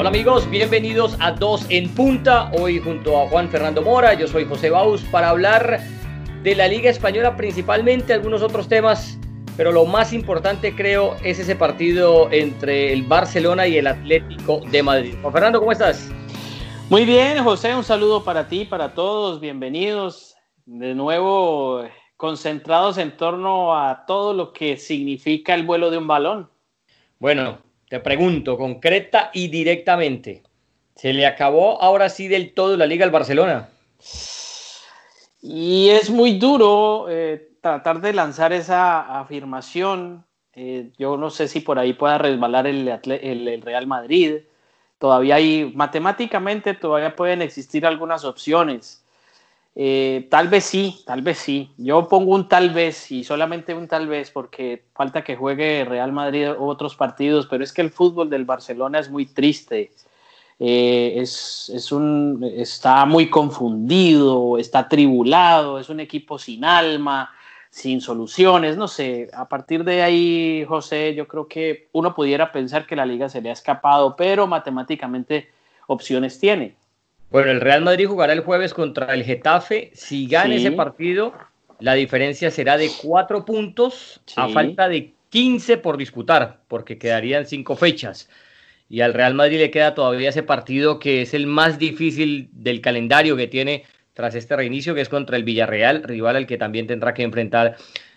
Hola amigos, bienvenidos a Dos en Punta. Hoy junto a Juan Fernando Mora, yo soy José Baus para hablar de la Liga Española principalmente, algunos otros temas, pero lo más importante creo es ese partido entre el Barcelona y el Atlético de Madrid. Juan Fernando, ¿cómo estás? Muy bien, José, un saludo para ti, para todos, bienvenidos de nuevo concentrados en torno a todo lo que significa el vuelo de un balón. Bueno, te pregunto, concreta y directamente, ¿se le acabó ahora sí del todo la liga al Barcelona? Y es muy duro eh, tratar de lanzar esa afirmación. Eh, yo no sé si por ahí pueda resbalar el, el, Real Madrid. Todavía hay, matemáticamente, todavía pueden existir algunas opciones. Eh, tal vez sí, tal vez sí. Yo pongo un tal vez y solamente un tal vez porque falta que juegue Real Madrid otros partidos, pero es que el fútbol del Barcelona es muy triste. Eh, es, es un, está muy confundido, está tribulado, es un equipo sin alma, sin soluciones, no sé. A partir de ahí, José, yo creo que uno pudiera pensar que la liga se le ha escapado, pero matemáticamente opciones tiene. Bueno, el Real Madrid jugará el jueves contra el Getafe. Si gana ese partido, la diferencia será de cuatro puntos a falta de 15 por disputar, porque quedarían cinco fechas. Y al Real Madrid le queda todavía ese partido que es el más difícil del calendario que tiene tras este reinicio, que es contra el Villarreal, rival al que también tendrá que enfrentar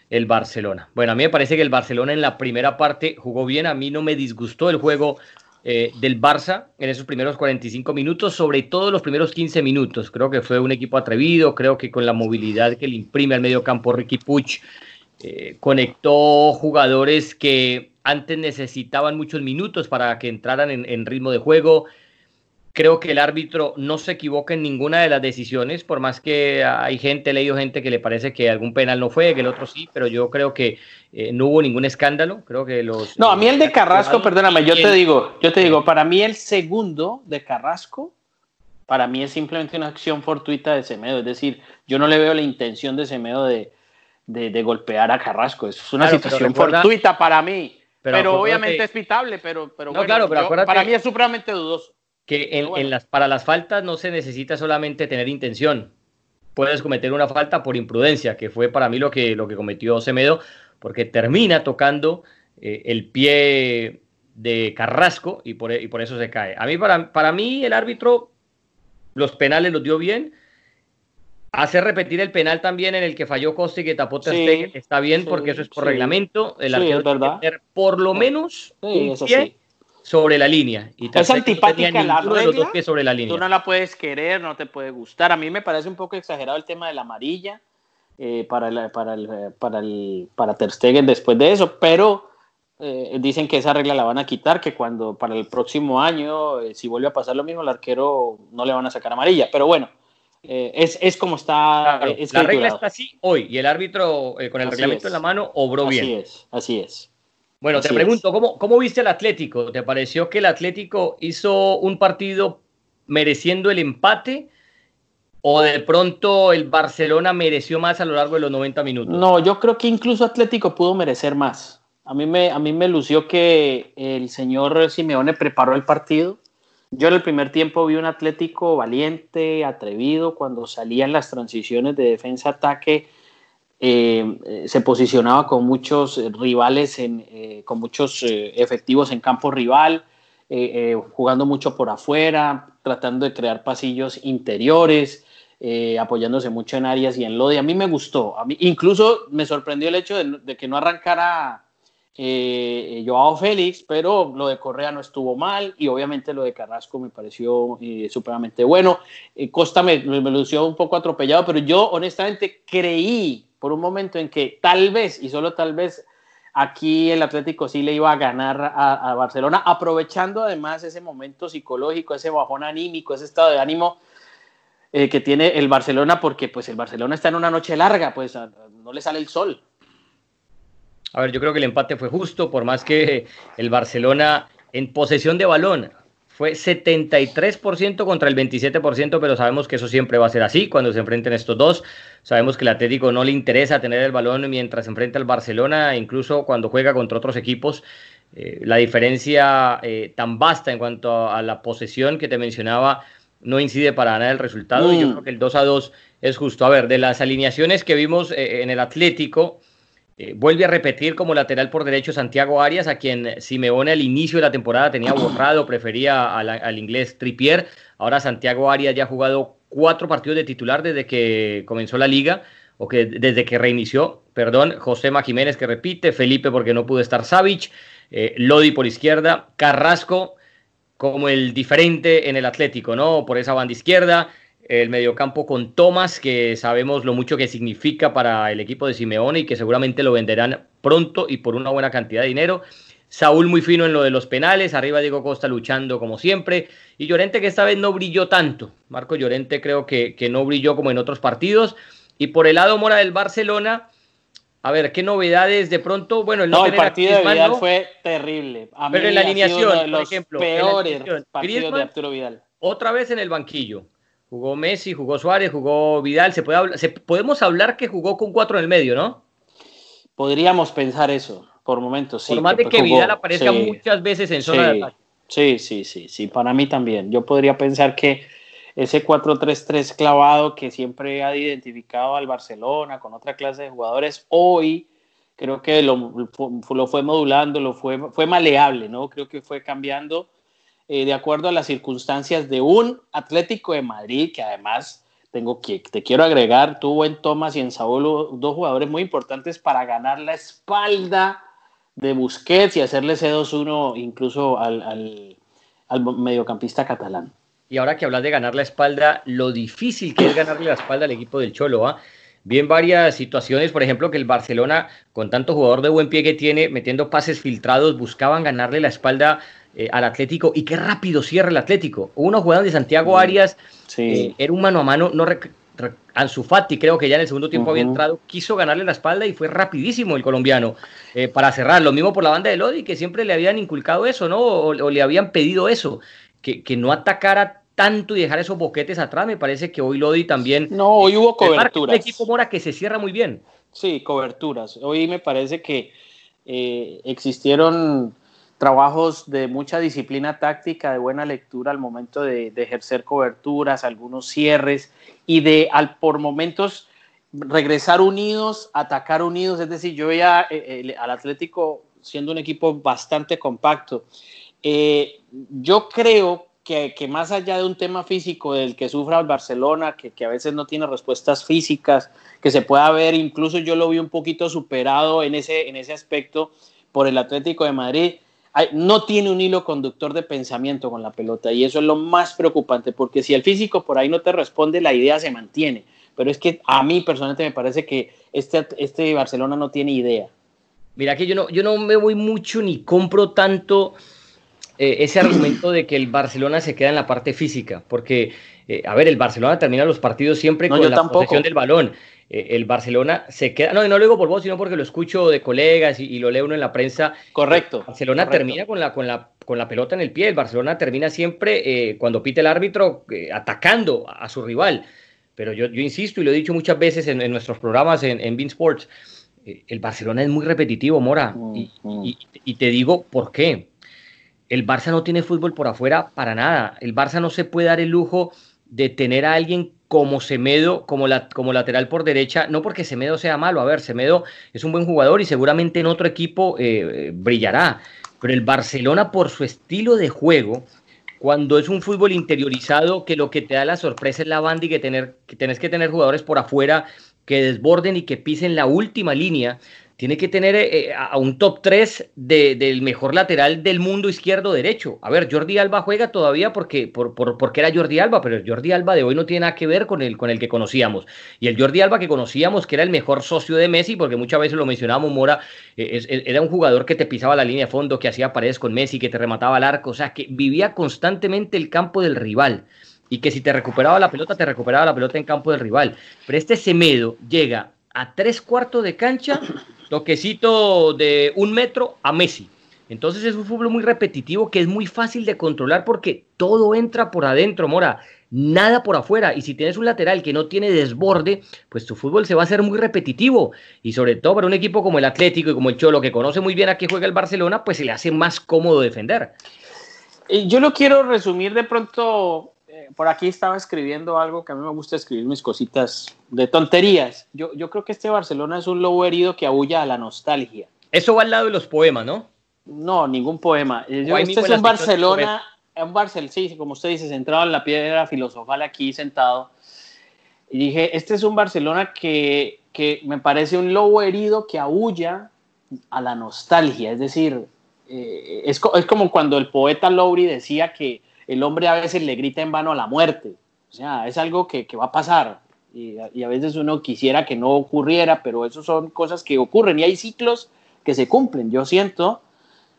el Barcelona. Bueno, a mí me parece que el Barcelona en la primera parte jugó bien, a mí no me disgustó el juego eh, del Barça en esos primeros 45 minutos, sobre todo los primeros 15 minutos. Creo que fue un equipo atrevido, creo que con la movilidad que le imprime al medio campo Ricky Puch, eh, conectó jugadores que antes necesitaban muchos minutos para que entraran en ritmo de juego. Creo que el árbitro no se equivoca en ninguna de las decisiones, por más que hay gente, he leído gente que le parece que algún penal no fue, que el otro sí, pero yo creo que eh, no hubo ningún escándalo. Creo que los. No, a mí el de Carrasco, perdóname, yo te digo, yo te digo, para mí el segundo de Carrasco, para mí es simplemente una acción fortuita de Semedo, es decir, yo no le veo la intención de Semedo de, de, golpear a Carrasco, es una situación fortuita para mí. Pero, obviamente es pitable, pero, pero, claro, pero para mí es supremamente dudoso que en, las, para las faltas no se necesita solamente tener intención. Puedes cometer una falta por imprudencia, que fue para mí lo que, lo que cometió Semedo, porque termina tocando eh, el pie de Carrasco y por, y por, eso se cae. A mí, para, para mí, el árbitro los penales los dio bien. Hace repetir el penal también en el que falló Costa y que tapó Ter está bien porque eso es por reglamento. El arquero tiene por lo menos un pie sobre la línea. Y es antipática la regla. sobre la línea. Tú no la puedes querer, no te puede gustar. A mí me parece un poco exagerado el tema de la amarilla eh, para, el, para, el, para, el, para Ter Stegen después de eso, pero eh, dicen que esa regla la van a quitar, que cuando para el próximo año, eh, si vuelve a pasar lo mismo, el arquero no le van a sacar amarilla. Pero bueno, es, es, como está. la regla está así hoy y el árbitro con el reglamento en la mano obró bien. Así es, así es. Bueno, te pregunto, ¿cómo, ¿cómo viste el Atlético? ¿Te pareció que el Atlético hizo un partido mereciendo el empate? ¿O de pronto el Barcelona mereció más a lo largo de los 90 minutos? No, yo creo que incluso Atlético pudo merecer más. A mí me, a mí me lució que el señor Simeone preparó el partido. Yo en el primer tiempo vi un Atlético valiente, atrevido, cuando salían las transiciones de defensa-ataque eh, se posicionaba con muchos rivales, en, eh, con muchos eh, efectivos en campo rival, jugando mucho por afuera, tratando de crear pasillos interiores, apoyándose mucho en áreas y en Lodi. A mí me gustó, a mí, incluso me sorprendió el hecho de, que no arrancara Joao Félix, pero lo de Correa no estuvo mal y obviamente lo de Carrasco me pareció supremamente bueno. Costa me, me, lució un poco atropellado, pero yo honestamente creí por un momento en que tal vez, y solo tal vez, aquí el Atlético sí le iba a ganar a, Barcelona, aprovechando además ese momento psicológico, ese bajón anímico, ese estado de ánimo eh, que tiene el Barcelona, porque pues el Barcelona está en una noche larga, pues no le sale el sol. A ver, yo creo que el empate fue justo, por más que el Barcelona en posesión de balón fue 73% contra el 27%, pero sabemos que eso siempre va a ser así cuando se enfrenten estos dos. Sabemos que el Atlético no le interesa tener el balón mientras se enfrenta al Barcelona, incluso cuando juega contra otros equipos. eh, la diferencia eh, tan vasta en cuanto a, la posesión que te mencionaba no incide para nada el resultado. Y yo mm. creo que el 2 a 2 es justo. A ver, de las alineaciones que vimos en el Atlético, vuelve a repetir como lateral por derecho Santiago Arias, a quien Simeone al inicio de la temporada tenía borrado, prefería al, inglés Tripier. Ahora Santiago Arias ya ha jugado cuatro partidos de titular desde que comenzó la liga, o que desde que reinició, perdón, José Jiménez que repite, Felipe porque no pudo estar Savic, eh, Lodi por izquierda, Carrasco como el diferente en el Atlético, ¿no? Por esa banda izquierda, el mediocampo con Tomás, que sabemos lo mucho que significa para el equipo de Simeone y que seguramente lo venderán pronto y por una buena cantidad de dinero. Saúl muy fino en lo de los penales, arriba Diego Costa luchando como siempre, y Llorente que esta vez no brilló tanto. Marco Llorente creo que, que no brilló como en otros partidos. Y por el lado Mora del Barcelona, a ver, ¿qué novedades de pronto? Bueno, el no, el partido de Vidal fue terrible. pero en la alineación, por ejemplo, peores partidos de Arturo Vidal. Otra vez en el banquillo. Jugó Messi, jugó Suárez, jugó Vidal. Se puede hablar, se, podemos hablar que jugó con cuatro en el medio, ¿no? Podríamos pensar eso por momentos, sí. Por más de que Vidal aparezca muchas veces en zona de ataque. Sí, sí, sí, sí, para mí también. Yo podría pensar que ese 4-3-3 clavado que siempre ha identificado al Barcelona con otra clase de jugadores, hoy creo que lo, lo fue modulando, lo fue, fue maleable, ¿no? Creo que fue cambiando eh, de acuerdo a las circunstancias de un Atlético de Madrid que además tengo que, te quiero agregar, tuvo en Tomás y en Saúl dos jugadores muy importantes para ganar la espalda de Busquets y hacerle ese 2-1 incluso al, mediocampista catalán. Y ahora que hablas de ganar la espalda, lo difícil que es ganarle la espalda al equipo del Cholo, ¿ah? Bien varias situaciones, por ejemplo, que el Barcelona, con tanto jugador de buen pie que tiene, metiendo pases filtrados, buscaban ganarle la espalda eh, al Atlético y qué rápido cierra el Atlético. Uno jugando de Santiago Arias, eh, era un mano a mano, no Ansu Fati, creo que ya en el segundo tiempo había entrado, quiso ganarle la espalda y fue rapidísimo el colombiano eh, para cerrar. Lo mismo por la banda de Lodi, que siempre le habían inculcado eso, ¿no? O, le habían pedido eso, que, que, no atacara tanto y dejar esos boquetes atrás. Me parece que hoy Lodi también. No, hoy hubo coberturas. Un equipo Mora que se cierra muy bien. Sí, coberturas. Hoy me parece que existieron trabajos de mucha disciplina táctica, de buena lectura al momento de, ejercer coberturas, algunos cierres y de al, por momentos regresar unidos, atacar unidos. Es decir, yo veía eh, al Atlético siendo un equipo bastante compacto. Eh, yo creo que, más allá de un tema físico del que sufra el Barcelona, que, que, a veces no tiene respuestas físicas, que se pueda ver, incluso yo lo vi un poquito superado en ese, en ese aspecto por el Atlético de Madrid no tiene un hilo conductor de pensamiento con la pelota y eso es lo más preocupante porque si el físico por ahí no te responde, la idea se mantiene. Pero es que a mí personalmente me parece que este, este Barcelona no tiene idea. Mira que yo no, yo no me voy mucho ni compro tanto eh, ese argumento de que el Barcelona se queda en la parte física, porque, eh, a ver, el Barcelona termina los partidos siempre con la posesión del balón. Eh, el Barcelona se queda, no, no lo digo por vos, sino porque lo escucho de colegas y, lo leo uno en la prensa. Correcto. Barcelona termina con la, con, la, con la pelota en el pie, el Barcelona termina siempre, eh, cuando pite el árbitro, eh, atacando a, su rival. Pero yo, yo, insisto y lo he dicho muchas veces en, nuestros programas en, en Bean Sports, el Barcelona es muy repetitivo, Mora. y, y, y te digo por qué. El Barça no tiene fútbol por afuera para nada. El Barça no se puede dar el lujo de tener a alguien como Semedo, como, la, como lateral por derecha, no porque Semedo sea malo, a ver, Semedo es un buen jugador y seguramente en otro equipo eh, brillará, pero el Barcelona por su estilo de juego, cuando es un fútbol interiorizado, que lo que te da la sorpresa es la banda y que, tener, que tenés que tener jugadores por afuera que desborden y que pisen la última línea, tiene que tener eh, eh, a un top 3 del mejor lateral del mundo izquierdo-derecho. A ver, Jordi Alba juega todavía porque, por, porque era Jordi Alba, pero el Jordi Alba de hoy no tiene nada que ver con el, con el que conocíamos. Y el Jordi Alba que conocíamos, que era el mejor socio de Messi, porque muchas veces lo mencionábamos, Mora, eh, era un jugador que te pisaba la línea de fondo, que hacía paredes con Messi, que te remataba al arco, o sea, que vivía constantemente el campo del rival y que si te recuperaba la pelota, te recuperaba la pelota en campo del rival. Pero este Semedo llega a tres cuartos de cancha, toquecito de un metro a Messi. Entonces es un fútbol muy repetitivo que es muy fácil de controlar porque todo entra por adentro, Mora, nada por afuera. Y si tienes un lateral que no tiene desborde, pues tu fútbol se va a hacer muy repetitivo. Y sobre todo para un equipo como el Atlético y como el Cholo, que conoce muy bien a qué juega el Barcelona, pues se le hace más cómodo defender. Yo lo quiero resumir de pronto. Eh, por aquí estaba escribiendo algo que a mí me gusta escribir mis cositas de tonterías. Yo, yo creo que este Barcelona es un lobo herido que aúlla a la nostalgia. Eso va al lado de los poemas, ¿no? No, ningún poema. Eh, este es un Barcelona, un Barcelona, sí, como usted dice, centrado en la piedra filosofal aquí sentado. Y dije, este es un Barcelona que, que me parece un lobo herido que aúlla a la nostalgia. Es decir, eh, es, es, como cuando el poeta Lowry decía que el hombre a veces le grita en vano a la muerte. O sea, es algo que, que va a pasar. Y, y, a veces uno quisiera que no ocurriera, pero eso son cosas que ocurren y hay ciclos que se cumplen. Yo siento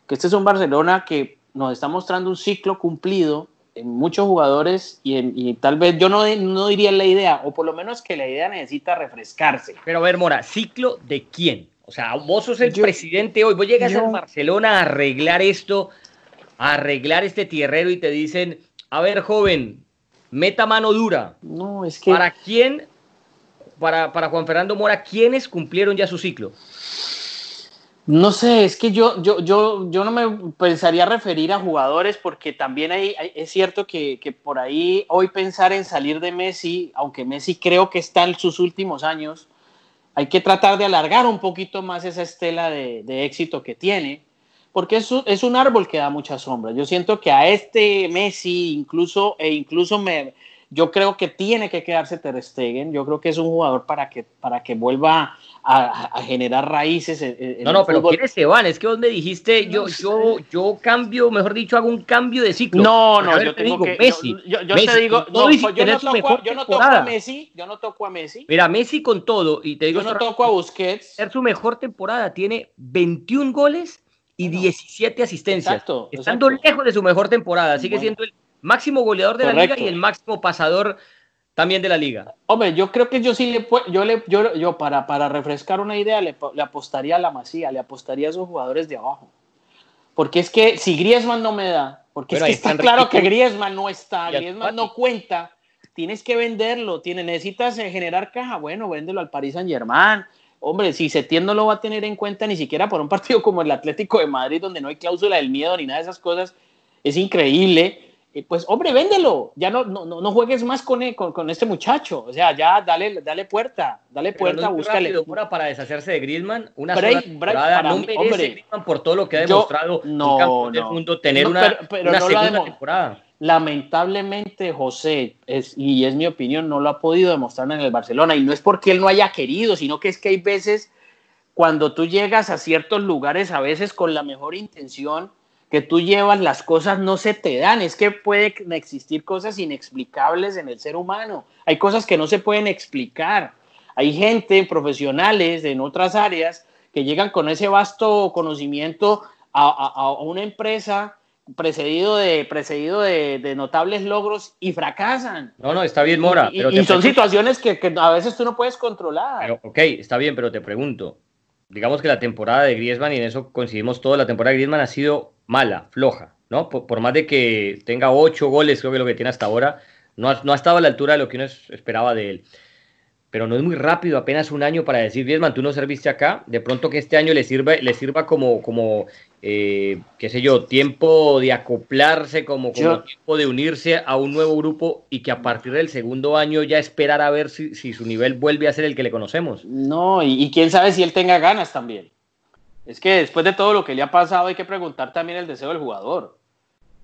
que este es un Barcelona que nos está mostrando un ciclo cumplido en muchos jugadores y, tal vez yo no, no diría la idea, o por lo menos que la idea necesita refrescarse. Pero a ver, Mora, ¿ciclo de quién? O sea, vos sos el presidente hoy, vos llegas a Barcelona a arreglar esto, a arreglar este tierrero y te dicen, a ver, joven, meta mano dura. No, es que... ¿Para quién, para, para Juan Fernando Mora, quiénes cumplieron ya su ciclo? No sé, es que yo, yo, yo, yo no me pensaría referir a jugadores porque también hay, es cierto que, por ahí hoy pensar en salir de Messi, aunque Messi creo que está en sus últimos años, hay que tratar de alargar un poquito más esa estela de, éxito que tiene, porque es, es, un árbol que da mucha sombra. Yo siento que a este Messi incluso, e incluso me, yo creo que tiene que quedarse Ter Stegen. Yo creo que es un jugador para que, para que vuelva a, generar raíces. En, no, no, pero ¿quiénes se van? Es que vos me dijiste, yo, yo, yo cambio, mejor dicho, hago un cambio de ciclo. No, no, yo te digo que, Messi. Yo, te digo, no, yo, no toco, yo, no toco, a Messi, yo no toco a Messi. Mira, Messi con todo, y te digo, yo no toco a Busquets. Es su mejor temporada, tiene 21 goles y 17 asistencias. Exacto, Estando lejos de su mejor temporada, sigue siendo el máximo goleador de la liga y el máximo pasador también de la liga. Hombre, yo creo que yo sí le yo le yo, yo para, para refrescar una idea le, apostaría a la Masía, le apostaría a esos jugadores de abajo. Porque es que si Griezmann no me da, porque es que está claro que Griezmann no está, Griezmann no cuenta, tienes que venderlo, tiene, necesitas eh, generar caja, bueno, véndelo al Paris Saint-Germain. Hombre, si Setién no lo va a tener en cuenta ni siquiera por un partido como el Atlético de Madrid, donde no hay cláusula del miedo ni nada de esas cosas, es increíble. Pues hombre, véndelo, ya no, no, no juegues más con, con, con, este muchacho, o sea, ya dale, dale puerta, dale puerta, búscale. para deshacerse de Griezmann, una sola temporada, no merece Griezmann por todo lo que ha demostrado no, en campo del mundo, tener una, una segunda temporada. Lamentablemente, José, y es mi opinión, no lo ha podido demostrar en el Barcelona, y no es porque él no haya querido, sino que es que hay veces cuando tú llegas a ciertos lugares, a veces con la mejor intención, que tú llevas, las cosas no se te dan. Es que pueden existir cosas inexplicables en el ser humano. Hay cosas que no se pueden explicar. Hay gente, profesionales en otras áreas, que llegan con ese vasto conocimiento a, una empresa precedido de precedido de, notables logros y fracasan. No, no, está bien, Mora. Y, son situaciones que, que, a veces tú no puedes controlar. Pero, ok, está bien, pero te pregunto. Digamos que la temporada de Griezmann, y en eso coincidimos todo, la temporada de Griezmann ha sido mala, floja, ¿no? Por, más de que tenga ocho goles, creo que lo que tiene hasta ahora, no ha, no ha estado a la altura de lo que uno esperaba de él. Pero no es muy rápido, apenas un año para decir, Griezmann, tú no serviste acá, de pronto que este año le sirva, le sirva como, como eh, qué sé yo, tiempo de acoplarse, como, como tiempo de unirse a un nuevo grupo y que a partir del segundo año ya esperar a ver si, si su nivel vuelve a ser el que le conocemos. No, y quién sabe si él tenga ganas también. Es que después de todo lo que le ha pasado hay que preguntar también el deseo del jugador.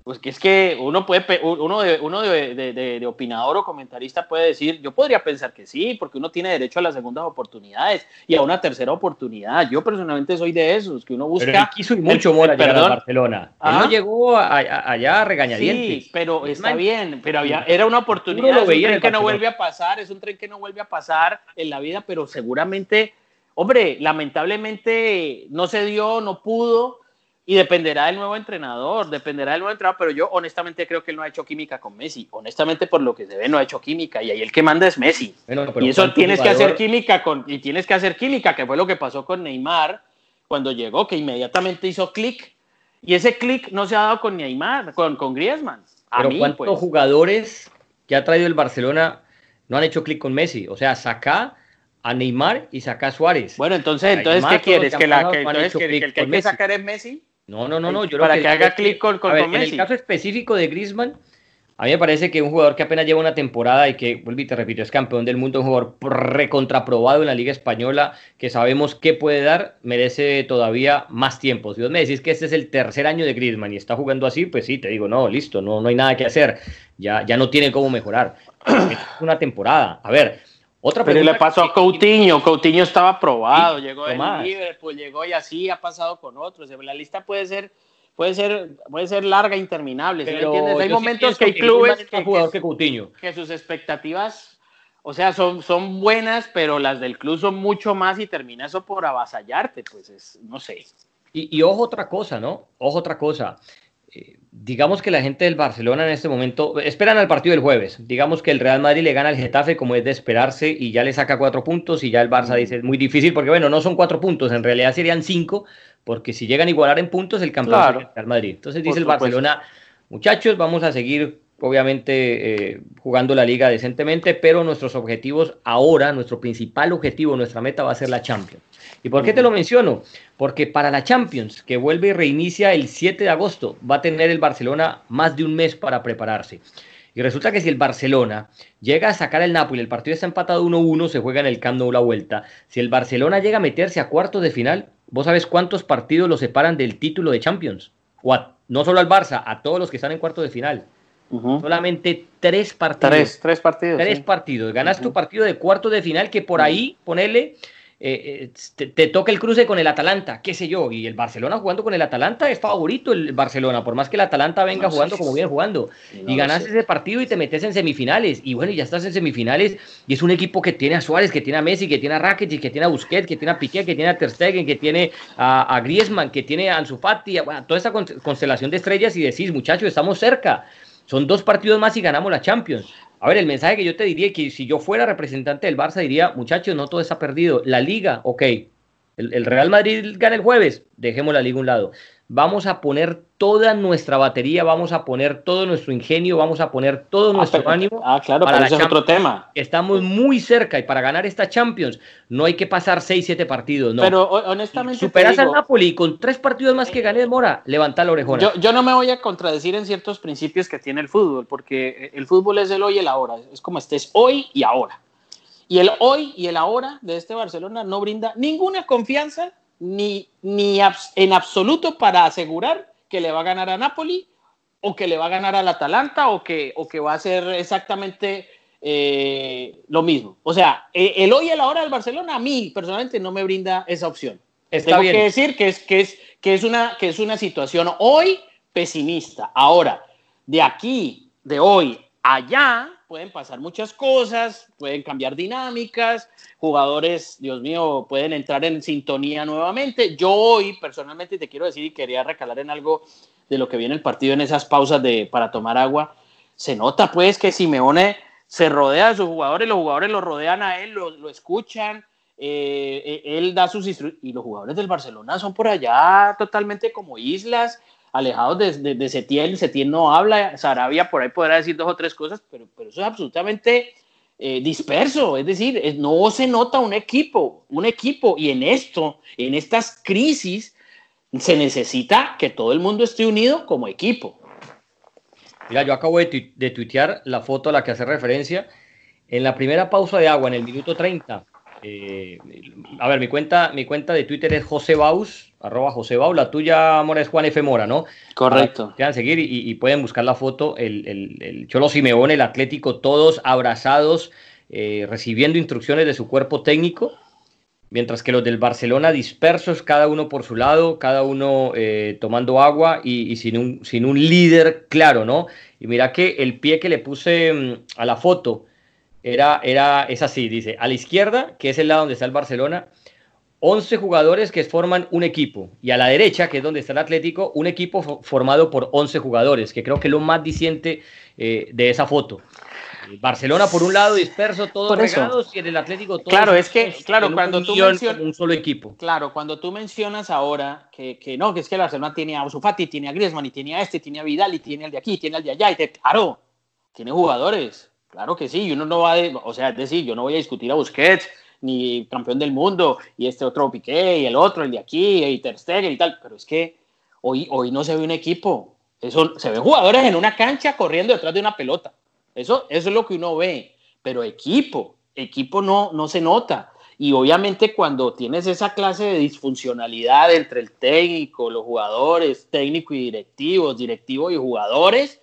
Pues que es que uno puede, uno de, uno de, opinador o comentarista puede decir, yo podría pensar que sí, porque uno tiene derecho a las segundas oportunidades y a una tercera oportunidad. Yo personalmente soy de esos, que uno busca. Pero él quiso mucho Mora llegar a Barcelona. Él no ¿Ah? llegó allá a regañadientes. Sí, pero está bien, pero había, era una oportunidad. Es un tren que no vuelve a pasar, es un tren que no vuelve a pasar en la vida, pero seguramente Hombre, lamentablemente no se dio, no pudo y dependerá del nuevo entrenador, dependerá del nuevo entrenador, pero yo honestamente creo que él no ha hecho química con Messi. Honestamente, por lo que se ve, no ha hecho química y ahí el que manda es Messi. y eso tienes que hacer química con, y tienes que hacer química, que fue lo que pasó con Neymar cuando llegó, que inmediatamente hizo clic Y ese clic no se ha dado con Neymar, con, con Griezmann. Pero ¿cuántos pues. jugadores que ha traído el Barcelona no han hecho clic con Messi? O sea, saca a Neymar y saca a Suárez. Bueno, entonces, entonces ¿qué quieres? ¿Que, la, que, entonces, que, el que hay que sacar es Messi? No, no, no, no. Yo para que, haga clic con, con, Messi. En el caso específico de Griezmann, a mí me parece que un jugador que apenas lleva una temporada y que, vuelvo y te repito, es campeón del mundo, un jugador recontraprobado en la Liga Española, que sabemos qué puede dar, merece todavía más tiempo. Si vos me decís que este es el tercer año de Griezmann y está jugando así, pues sí, te digo, no, listo, no, no hay nada que hacer. Ya, ya no tiene cómo mejorar. es una temporada. A ver, otra Pero le pasó a Coutinho, Coutinho estaba probado, llegó del Liverpool, llegó y así ha pasado con otros. La lista puede ser puede ser, puede ser larga, interminable. Pero Hay momentos que hay clubes que, jugador que, Coutinho. que sus expectativas, o sea, son, son buenas, pero las del club son mucho más y termina eso por avasallarte, pues es, no sé. Y, y ojo otra cosa, ¿no? Ojo otra cosa. Digamos que la gente del Barcelona en este momento esperan al partido del jueves. Digamos que el Real Madrid le gana al Getafe como es de esperarse y ya le saca cuatro puntos y ya el Barça dice es muy difícil porque bueno, no son cuatro puntos, en realidad serían cinco porque si llegan a igualar en puntos el campeón es el Real Madrid. Entonces dice el Barcelona, muchachos, vamos a seguir obviamente eh, jugando la liga decentemente, pero nuestros objetivos ahora, nuestro principal objetivo, nuestra meta va a ser la Champions. ¿Y por qué te lo menciono? Porque para la Champions, que vuelve y reinicia el 7 de agosto, va a tener el Barcelona más de un mes para prepararse. Y resulta que si el Barcelona llega a sacar el Napoli, el partido está empatado 1-1, se juega en el Camp Nou la vuelta. Si el Barcelona llega a meterse a cuartos de final, ¿vos sabés cuántos partidos lo separan del título de Champions? O no solo al Barça, a todos los que están en cuartos de final. Solamente tres partidos. Tres, tres partidos. Tres partidos. Ganas tu partido de cuartos de final que por ahí, ponele, eh, eh, te, toca el cruce con el Atalanta, qué sé yo, y el Barcelona jugando con el Atalanta es favorito el Barcelona, por más que el Atalanta venga jugando como viene jugando, y ganas ese partido y te metes en semifinales, y bueno, ya estás en semifinales, y es un equipo que tiene a Suárez, que tiene a Messi, que tiene a Rakitic, que tiene a Busquets, que tiene a Piqué, que tiene a Ter Stegen, que tiene a, Griezmann, que tiene a Ansu Fati, toda esa constelación de estrellas y decís, muchachos, estamos cerca, son dos partidos más y ganamos la Champions. A ver, el mensaje que yo te diría que si yo fuera representante del Barça diría, muchachos, no todo está perdido. La liga, ok. El, el Real Madrid gana el jueves, dejemos la liga a un lado vamos a poner toda nuestra batería, vamos a poner todo nuestro ingenio, vamos a poner todo ah, nuestro ánimo. Ah, claro, para pero ese es otro tema. Estamos muy cerca y para ganar esta Champions no hay que pasar 6, 7 partidos, no. Pero honestamente. Superas al Napoli con tres partidos más que gané Mora, levanta la orejona. Yo, yo, no me voy a contradecir en ciertos principios que tiene el fútbol, porque el fútbol es el hoy y el ahora, es como estés hoy y ahora. Y el hoy y el ahora de este Barcelona no brinda ninguna confianza ni, ni en absoluto para asegurar que le va a ganar a Napoli o que le va a ganar al Atalanta o que, o que va a ser exactamente eh, lo mismo. O sea, e, el hoy y la hora del Barcelona a mí personalmente no me brinda esa opción. Está Tengo que decir que es, que, es, que, es una, que es una situación hoy pesimista. Ahora, de aquí, de hoy allá, pueden pasar muchas cosas, pueden cambiar dinámicas, jugadores, Dios mío, pueden entrar en sintonía nuevamente. Yo hoy, personalmente, te quiero decir y quería recalar en algo de lo que viene el partido en esas pausas de, para tomar agua. Se nota pues que Simeone se rodea de sus jugadores, los jugadores lo rodean a él, lo, escuchan, eh, eh, él da sus instrucciones y los jugadores del Barcelona son por allá totalmente como islas alejados de, de, Setién. Setién no habla, Sarabia por ahí podrá decir dos o tres cosas, pero, pero eso es absolutamente eh, disperso. Es decir, no se nota un equipo, un equipo. Y en esto, en estas crisis, se necesita que todo el mundo esté unido como equipo. Mira, yo acabo de, de tuitear la foto a la que hace referencia. En la primera pausa de agua, en el minuto 30, eh, a ver, mi cuenta, mi cuenta de Twitter es José Baus, arroba José Baus, la tuya, Mora, es Juan F. Mora, ¿no? Correcto. Quieran seguir y, pueden buscar la foto, el, el, Cholo Simeone, el Atlético, todos abrazados, eh, recibiendo instrucciones de su cuerpo técnico, mientras que los del Barcelona dispersos, cada uno por su lado, cada uno eh, tomando agua y, sin, un, sin un líder claro, ¿no? Y mira que el pie que le puse mm, a la foto, era, era, es así, dice, a la izquierda, que es el lado donde está el Barcelona, 11 jugadores que forman un equipo. Y a la derecha, que es donde está el Atlético, un equipo formado por 11 jugadores, que creo que es lo más diciente eh, de esa foto. Barcelona por un lado disperso, todos regados, y en el Atlético todos Claro, es que, claro, cuando tú mencionas un solo equipo. Claro, cuando tú mencionas ahora que, que, no, que es que el Barcelona tiene a Usufati, tiene a Griezmann, y tiene a este, tiene a Vidal, y tiene al de aquí, tiene al de allá, y te, claro, tiene jugadores, claro que sí, uno no va a, o sea, es decir, yo no voy a discutir a Busquets, ni campeón del mundo, y este otro Piqué, y el otro, el de aquí, y Ter Stegen y tal, pero es que hoy, hoy no se ve un equipo, eso, se ven jugadores en una cancha corriendo detrás de una pelota. Eso, eso es lo que uno ve. Pero equipo, equipo no, no se nota. Y obviamente cuando tienes esa clase de disfuncionalidad entre el técnico, los jugadores, técnico y directivos, directivos y jugadores,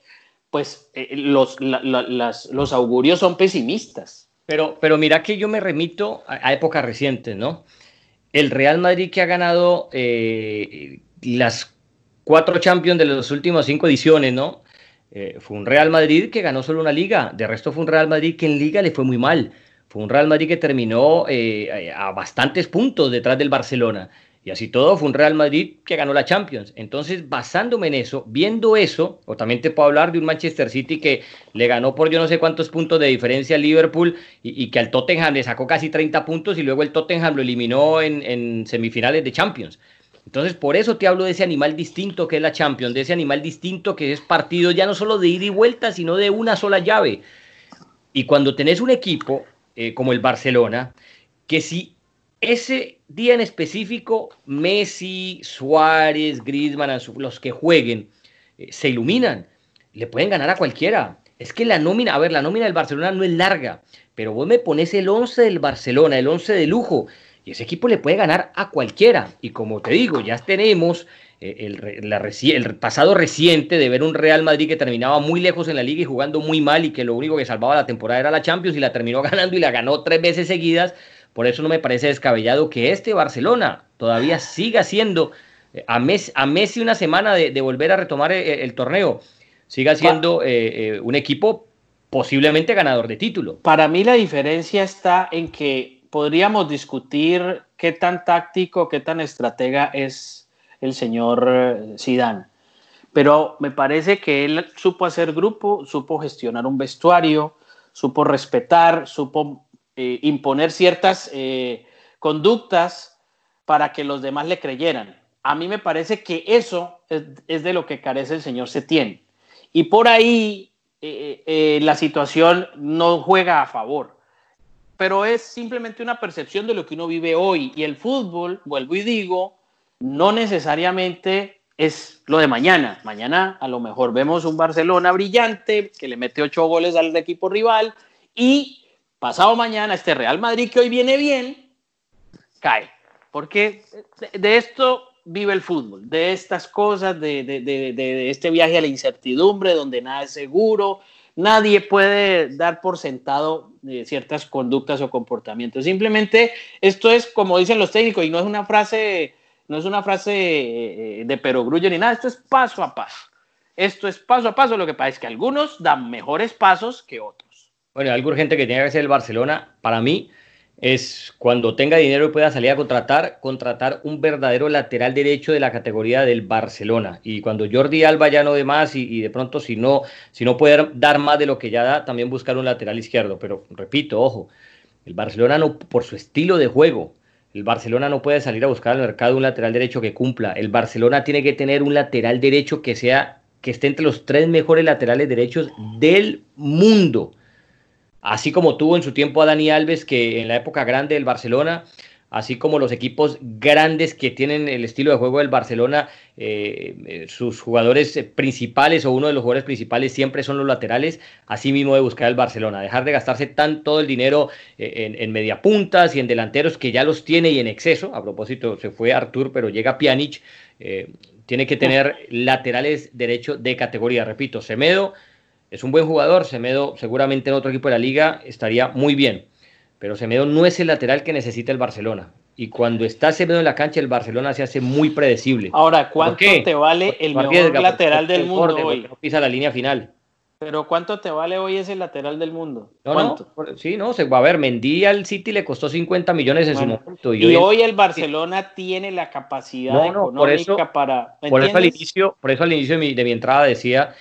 pues eh, los, los augurios son pesimistas. Pero, pero mira que yo me remito a, épocas recientes, ¿no? El Real Madrid que ha ganado eh, las cuatro Champions de las últimas cinco ediciones, ¿no? Eh, fue un Real Madrid que ganó solo una liga, de resto fue un Real Madrid que en liga le fue muy mal. Fue un Real Madrid que terminó eh, a bastantes puntos detrás del Barcelona. Y así todo, fue un Real Madrid que ganó la Champions. Entonces, basándome en eso, viendo eso, o también te puedo hablar de un Manchester City que le ganó por yo no sé cuántos puntos de diferencia al Liverpool y, que al Tottenham le sacó casi 30 puntos y luego el Tottenham lo eliminó en semifinales de Champions. Entonces, por eso te hablo de ese animal distinto que es la Champions, de ese animal distinto que es partido ya no solo de ida y vuelta, sino de una sola llave. Y cuando tenés un equipo eh, como el Barcelona, que si ese día en específico, Messi, Suárez, Griezmann, los que jueguen, eh, se iluminan, le pueden ganar a cualquiera. Es que la nómina, a ver, la nómina del Barcelona no es larga, pero vos me pones el 11 del Barcelona, el 11 de lujo, y ese equipo le puede ganar a cualquiera. Y como te digo, ya tenemos eh, el, pasado reciente de ver un Real Madrid que terminaba muy lejos en la liga y jugando muy mal y que lo único que salvaba la temporada era la Champions y la terminó ganando y la ganó tres veces seguidas. Por eso no me parece descabellado que este Barcelona todavía siga siendo eh, a, a Messi una semana de, volver a retomar eh, el, torneo, siga siendo un equipo posiblemente ganador de título. Para mí la diferencia está en que podríamos discutir qué tan táctico, qué tan estratega es el señor Sidán. Eh, Pero me parece que él supo hacer grupo, supo gestionar un vestuario, supo respetar, supo eh, imponer ciertas eh, conductas para que los demás le creyeran. A mí me parece que eso es, de lo que carece el señor Setién. Y por ahí la situación no juega a favor pero es simplemente una percepción de lo que uno vive hoy. Y el fútbol, vuelvo y digo, no necesariamente es lo de mañana. Mañana a lo mejor vemos un Barcelona brillante que le mete ocho goles al equipo rival y pasado mañana este Real Madrid que hoy viene bien, cae. Porque de esto vive el fútbol, de estas cosas, de, este viaje a la incertidumbre donde nada es seguro, nadie puede dar por sentado eh, ciertas conductas o comportamientos. Simplemente esto es como dicen los técnicos y no es una frase, no es una frase eh, de perogrullo ni nada, esto es paso a paso. Esto es paso a paso, lo que pasa es que algunos dan mejores pasos que otros. Bueno, algo urgente que tiene que hacer el Barcelona, para mí, es cuando tenga dinero y pueda salir a contratar, contratar un verdadero lateral derecho de la categoría del Barcelona. Y cuando Jordi Alba ya no dé más y, de pronto si no, si no puede dar más de lo que ya da, también buscar un lateral izquierdo. Pero repito, ojo, el Barcelona no, por su estilo de juego, el Barcelona no puede salir a buscar al mercado un lateral derecho que cumpla. El Barcelona tiene que tener un lateral derecho que sea, que esté entre los tres mejores laterales derechos del mundo así como tuvo en su tiempo a Dani Alves, que en la época grande del Barcelona, así como los equipos grandes que tienen el estilo de juego del Barcelona, eh, eh, sus jugadores principales o uno de los jugadores principales siempre son los laterales, así mismo de buscar el Barcelona, dejar de gastarse tan todo el dinero eh, en, en mediapuntas y en delanteros que ya los tiene y en exceso, a propósito se fue Artur, pero llega Pjanic, tiene que tener laterales derecho de categoría, repito, Semedo, es un buen jugador, Semedo seguramente en otro equipo de la liga estaría muy bien, pero Semedo no es el lateral que necesita el Barcelona. Y cuando está Semedo en la cancha, el Barcelona se hace muy predecible. Ahora, ¿cuánto te vale el mejor lateral del mundo hoy? No pisa la línea final. Pero ¿cuánto te vale hoy ese lateral del mundo? ¿Cuánto? sí, no, se va a ver. Mendy al City le costó 50 millones en su momento. Y, hoy, el Barcelona tiene la capacidad económica para. por eso al inicio, por eso al inicio de mi entrada decía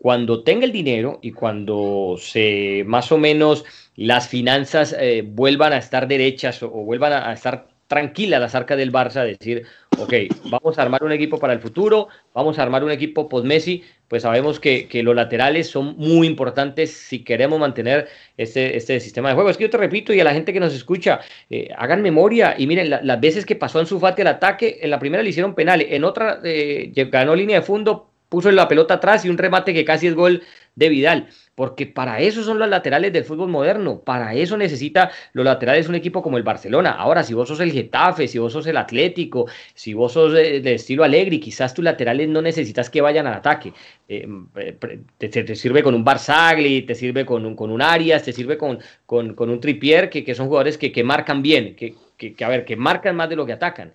cuando tenga el dinero y cuando se más o menos las finanzas eh, vuelvan a estar derechas o, vuelvan a, estar tranquilas las arcas del Barça, decir, ok, vamos a armar un equipo para el futuro, vamos a armar un equipo post-Messi, pues sabemos que, los laterales son muy importantes si queremos mantener este, este sistema de juego. Es que yo te repito y a la gente que nos escucha, eh, hagan memoria y miren, las veces que pasó en su Fati el ataque, en la primera le hicieron penal, en otra eh, ganó línea de fondo, puso la pelota atrás y un remate que casi es gol de Vidal, porque para eso son los laterales del fútbol moderno, para eso necesita los laterales un equipo como el Barcelona. Ahora, si vos sos el Getafe, si vos sos el Atlético, si vos sos de, estilo alegre, quizás tus laterales no necesitas que vayan al ataque. Eh, te, sirve con un Barzagli, te sirve con un, con un Arias, te sirve con, con, un Tripier, que, que son jugadores que, que marcan bien, que, que, a ver, que marcan más de lo que atacan.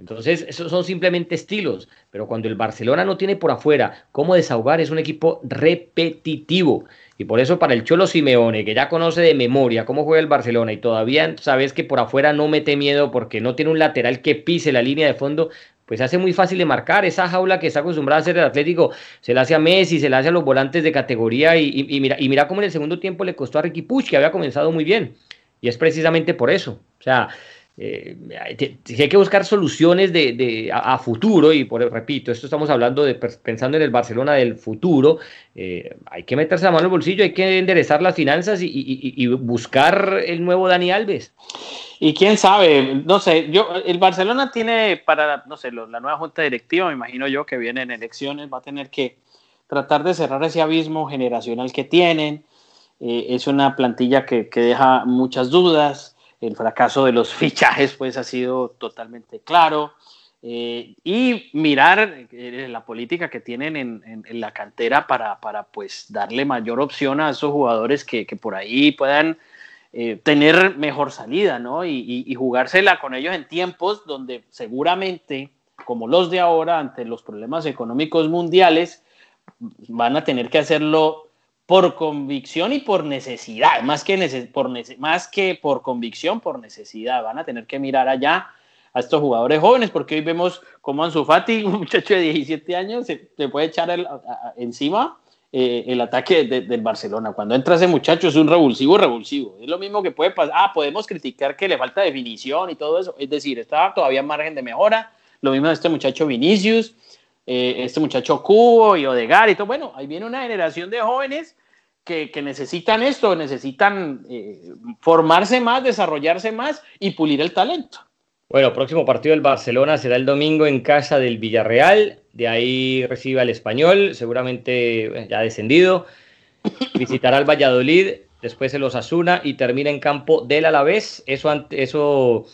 Entonces, esos son simplemente estilos, pero cuando el Barcelona no tiene por afuera cómo desahogar, es un equipo repetitivo. Y por eso para el Cholo Simeone, que ya conoce de memoria cómo juega el Barcelona y todavía sabes que por afuera no mete miedo porque no tiene un lateral que pise la línea de fondo, pues hace muy fácil de marcar. Esa jaula que está acostumbrada a hacer el Atlético, se la hace a Messi, se la hace a los volantes de categoría y, mira, y mira cómo en el segundo tiempo le costó a Ricky Puch, que había comenzado muy bien. Y es precisamente por eso. O sea, eh, hay que buscar soluciones de, a, futuro, y por repito, esto estamos hablando de pensando en el Barcelona del futuro, eh, hay que meterse la mano en el bolsillo, hay que enderezar las finanzas y, buscar el nuevo Dani Alves. Y quién sabe, no sé, yo el Barcelona tiene para, no sé, la nueva junta directiva, me imagino yo que viene en elecciones, va a tener que tratar de cerrar ese abismo generacional que tienen. Eh, es una plantilla que deja muchas dudas el fracaso de los fichajes pues ha sido totalmente claro. Eh, y mirar eh, la política que tienen en, la cantera para, para, pues darle mayor opción a esos jugadores que, por ahí puedan eh, tener mejor salida, ¿no? Y, y, jugársela con ellos en tiempos donde seguramente, como los de ahora, ante los problemas económicos mundiales, van a tener que hacerlo por convicción y por necesidad, más que, por más que por convicción, por necesidad. Van a tener que mirar allá a estos jugadores jóvenes, porque hoy vemos cómo Ansu Fati, un muchacho de 17 años, se, puede echar encima eh, el ataque del Barcelona. Cuando entra ese muchacho es un revulsivo, revulsivo. Es lo mismo que puede pasar. Ah, podemos criticar que le falta definición y todo eso. Es decir, está todavía en margen de mejora. Lo mismo de este muchacho Vinicius, eh, este muchacho Cubo y Odegar y todo. Bueno, ahí viene una generación de jóvenes que, necesitan esto, necesitan eh, formarse más, desarrollarse más y pulir el talento. Bueno, próximo partido del Barcelona será el domingo en casa del Villarreal. De ahí recibe al Español, seguramente ya descendido. Visitará al Valladolid, después el Osasuna y termina en campo del Alavés. Eso, eso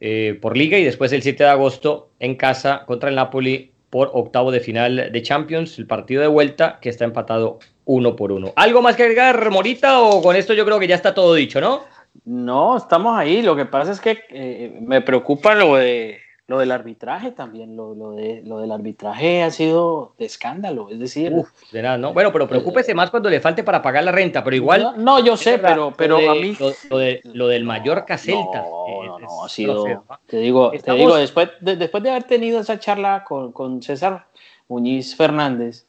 eh, por liga y después el 7 de agosto en casa contra el Napoli por octavo de final de Champions, el partido de vuelta que está empatado uno por uno. ¿Algo más que agregar, Morita, o con esto yo creo que ya está todo dicho, no? No, estamos ahí. Lo que pasa es que eh, me preocupa lo de lo del arbitraje también. Lo, de, lo del arbitraje ha sido de escándalo. Es decir, de nada, ¿no? Bueno, pero preocúpese más cuando le falte para pagar la renta, pero igual. No, yo sé, pero, pero a mí. Lo, del Mallorca Celta. No, no, no, ha sido. te digo, te digo después, de, después de haber tenido esa charla con, con César Muñiz Fernández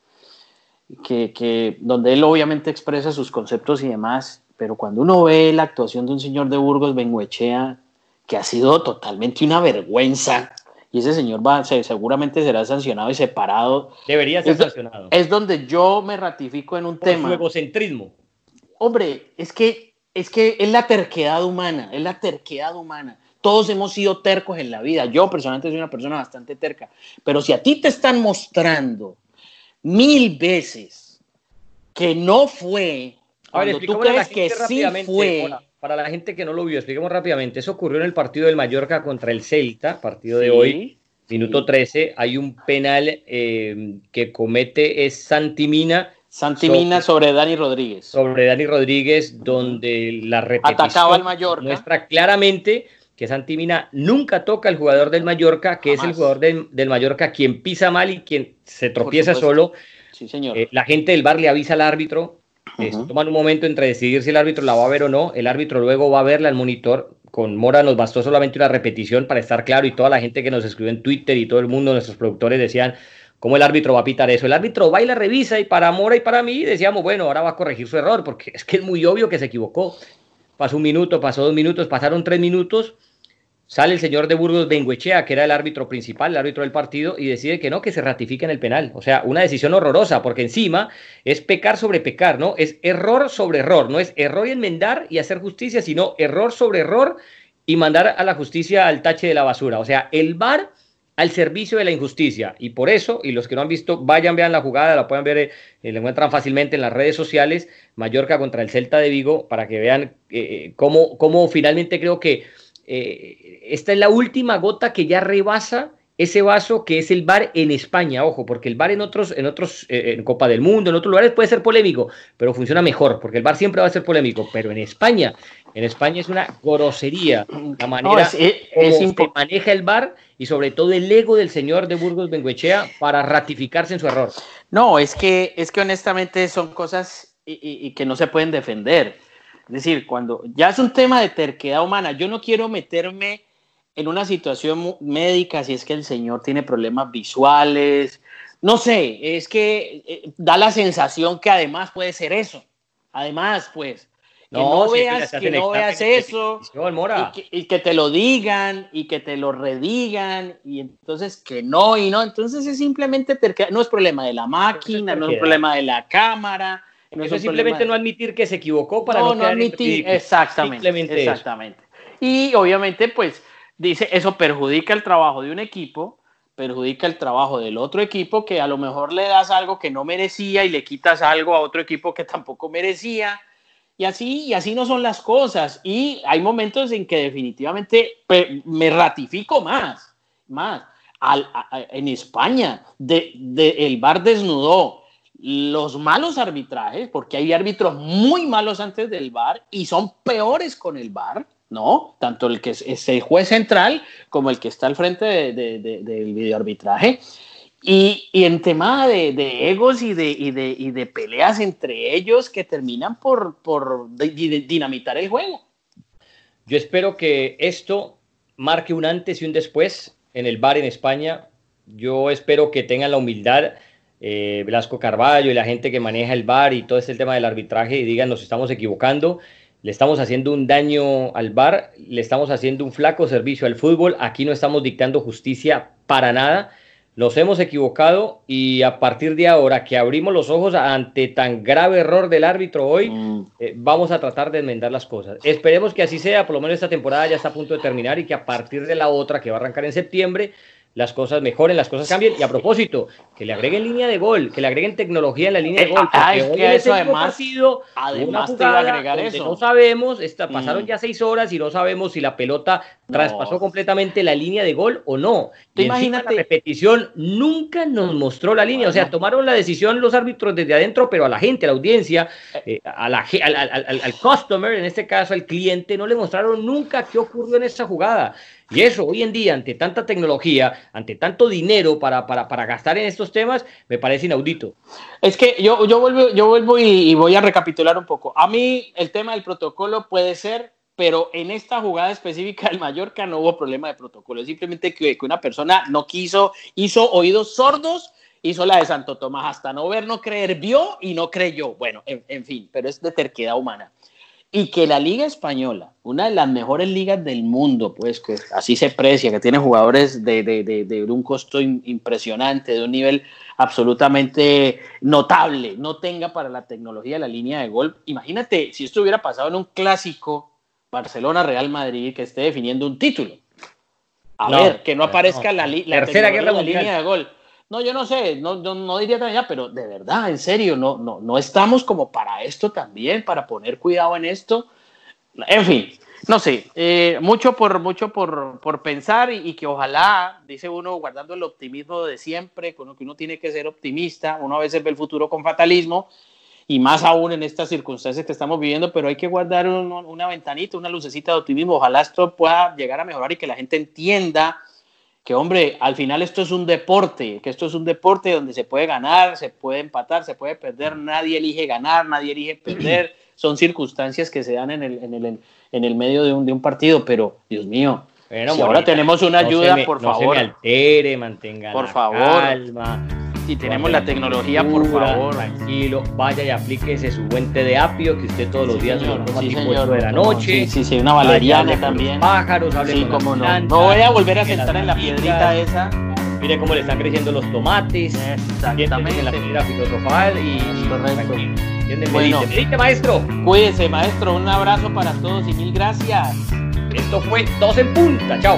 que, donde él obviamente expresa sus conceptos y demás, pero cuando uno ve la actuación de un señor de Burgos, Benguechea, que ha sido totalmente una vergüenza, y ese señor va, seguramente será sancionado y separado. Debería ser sancionado. Es donde yo me ratifico en un tema. Su egocentrismo. Hombre, es que, es que es la terquedad humana, es la terquedad humana. Todos hemos sido tercos en la vida. Yo personalmente soy una persona bastante terca. Pero si a ti te están mostrando mil veces que no fue. A ver, tú crees que sí fue. para la gente que no lo vio, expliquemos rápidamente. Eso ocurrió en el partido del Mallorca contra el Celta, partido de hoy, minuto 13. Hay un penal eh, que comete es Santimina. Santimina sobre, sobre, Dani Rodríguez. Sobre Dani Rodríguez, donde la repetición Atacaba al Mallorca. muestra claramente que Santimina nunca toca al jugador del Mallorca, que es el jugador del, Mallorca quien pisa mal y quien se tropieza solo. Sí, señor. Eh, la gente del bar le avisa al árbitro, uh toman un momento entre decidir si el árbitro la va a ver o no, el árbitro luego va a verla al monitor, con Mora nos bastó solamente una repetición para estar claro y toda la gente que nos escribió en Twitter y todo el mundo, nuestros productores decían, ¿Cómo el árbitro va a pitar eso? El árbitro va y la revisa y para Mora y para mí decíamos, bueno, ahora va a corregir su error, porque es que es muy obvio que se equivocó. Pasó un minuto, pasó dos minutos, pasaron tres minutos Sale el señor de Burgos Benguechea, que era el árbitro principal, el árbitro del partido, y decide que no, que se ratifique en el penal. O sea, una decisión horrorosa, porque encima es pecar sobre pecar, ¿no? Es error sobre error, no es error y enmendar y hacer justicia, sino error sobre error y mandar a la justicia al tache de la basura. O sea, el VAR al servicio de la injusticia. Y por eso, y los que no han visto, vayan, vean la jugada, la pueden ver, eh, la encuentran fácilmente en las redes sociales, Mallorca contra el Celta de Vigo, para que vean eh, eh, cómo, cómo finalmente creo que eh, esta es la última gota que ya rebasa ese vaso que es el bar en España, ojo, porque el bar en otros, en otros, eh, en Copa del Mundo, en otros lugares puede ser polémico, pero funciona mejor, porque el bar siempre va a ser polémico, pero en España, en España es una grosería la manera en como se maneja el bar y sobre todo el ego del señor de Burgos Benguechea para ratificarse en su error. No, es que, es que honestamente son cosas y que no se pueden defender. Es decir, cuando ya es un tema de terquedad humana, yo no quiero meterme en una situación médica si es que el señor tiene problemas visuales, no sé, es que eh, da la sensación que además puede ser eso. Además, pues, que no, veas, que no veas eso y que, te lo digan y que te lo redigan y entonces que no y no. Entonces es simplemente no es problema de la máquina, no es problema de la cámara, no eso es simplemente no admitir que se equivocó para no, no, admitir. Exactamente. exactamente. Y obviamente, pues, dice, eso perjudica el trabajo de un equipo, perjudica el trabajo del otro equipo, que a lo mejor le das algo que no merecía y le quitas algo a otro equipo que tampoco merecía. Y así, y así no son las cosas. Y hay momentos en que definitivamente me ratifico más, más. En España, de, de, el bar desnudó los malos arbitrajes, porque hay árbitros muy malos antes del VAR y son peores con el VAR, ¿no? Tanto el que es, el juez central como el que está al frente del videoarbitraje. Y, y en tema de, egos y de, y, de, peleas entre ellos que terminan por, por dinamitar el juego. Yo espero que esto marque un antes y un después en el VAR en España. Yo espero que tengan la humildad eh, Velasco Carballo y la gente que maneja el VAR y todo este tema del arbitraje y digan nos estamos equivocando, le estamos haciendo un daño al VAR, le estamos haciendo un flaco servicio al fútbol, aquí no estamos dictando justicia para nada, nos hemos equivocado y a partir de ahora que abrimos los ojos ante tan grave error del árbitro hoy, mm. eh, vamos a tratar de enmendar las cosas. Esperemos que así sea, por lo menos esta temporada ya está a punto de terminar y que a partir de la otra que va a arrancar en septiembre, las cosas mejoren, las cosas cambien. Y a propósito, que le agreguen línea de gol, que le agreguen tecnología en la línea de gol. Ah, es que eso además, además te iba a agregar eso. No sabemos, está, pasaron mm. ya seis horas y no sabemos si la pelota traspasó completamente la línea de gol o no. Y imagínate. La repetición nunca nos mostró la línea. O sea, tomaron la decisión los árbitros desde adentro, pero a la gente, a la audiencia, eh. Eh, a la, al, al, al customer, en este caso al cliente, no le mostraron nunca qué ocurrió en esa jugada. Y eso hoy en día, ante tanta tecnología, ante tanto dinero para, para, gastar en estos temas, me parece inaudito. Es que yo, yo vuelvo, yo vuelvo y, voy a recapitular un poco. A mí el tema del protocolo puede ser, pero en esta jugada específica del Mallorca no hubo problema de protocolo. Simplemente que, una persona no quiso, hizo oídos sordos hizo la de Santo Tomás, hasta no ver, no creer, vio y no creyó. Bueno, en, fin, pero es de terquedad humana y que la Liga Española, una de las mejores ligas del mundo, pues que así se precia, que tiene jugadores de, de, de, un costo impresionante, de un nivel absolutamente notable, no tenga para la tecnología la línea de gol. Imagínate si esto hubiera pasado en un clásico Barcelona-Real Madrid que esté definiendo un título. A ver, que no aparezca la, la, Tercera guerra la línea de gol. No, yo no sé, no, no, diría tan allá, pero de verdad, en serio, no, no, no estamos como para esto también, para poner cuidado en esto. En fin, no sé, eh, mucho por mucho por, por pensar y, que ojalá, dice uno, guardando el optimismo de siempre, con lo que uno tiene que ser optimista, uno a veces ve el futuro con fatalismo y más aún en estas circunstancias que estamos viviendo, pero hay que guardar una ventanita, una lucecita de optimismo, ojalá esto pueda llegar a mejorar y que la gente entienda que hombre, al final esto es un deporte, que esto es un deporte donde se puede ganar, se puede empatar, se puede perder, nadie elige ganar, nadie elige perder, son circunstancias que se dan en el, en el, en el medio de un, de un partido, pero Dios mío, si ahora tenemos una ayuda, por favor. No se me altere, mantenga por la favor. calma Y tenemos la tecnología, por favor. Tranquilo, vaya y aplíquese su buen té de apio que usted todos los días se lo toma sí, tipo de la noche. Sí, sí, una valeriana también. Pájaros, hable sí, como no. No voy a volver a sentar en la piedrita esa. Mire cómo le están creciendo los tomates. Exactamente. En la piedra filosofal y. Correcto. Bueno, medite, maestro. Cuídese, maestro. Un abrazo para todos y mil gracias. Esto fue Dos en Punta. Chao.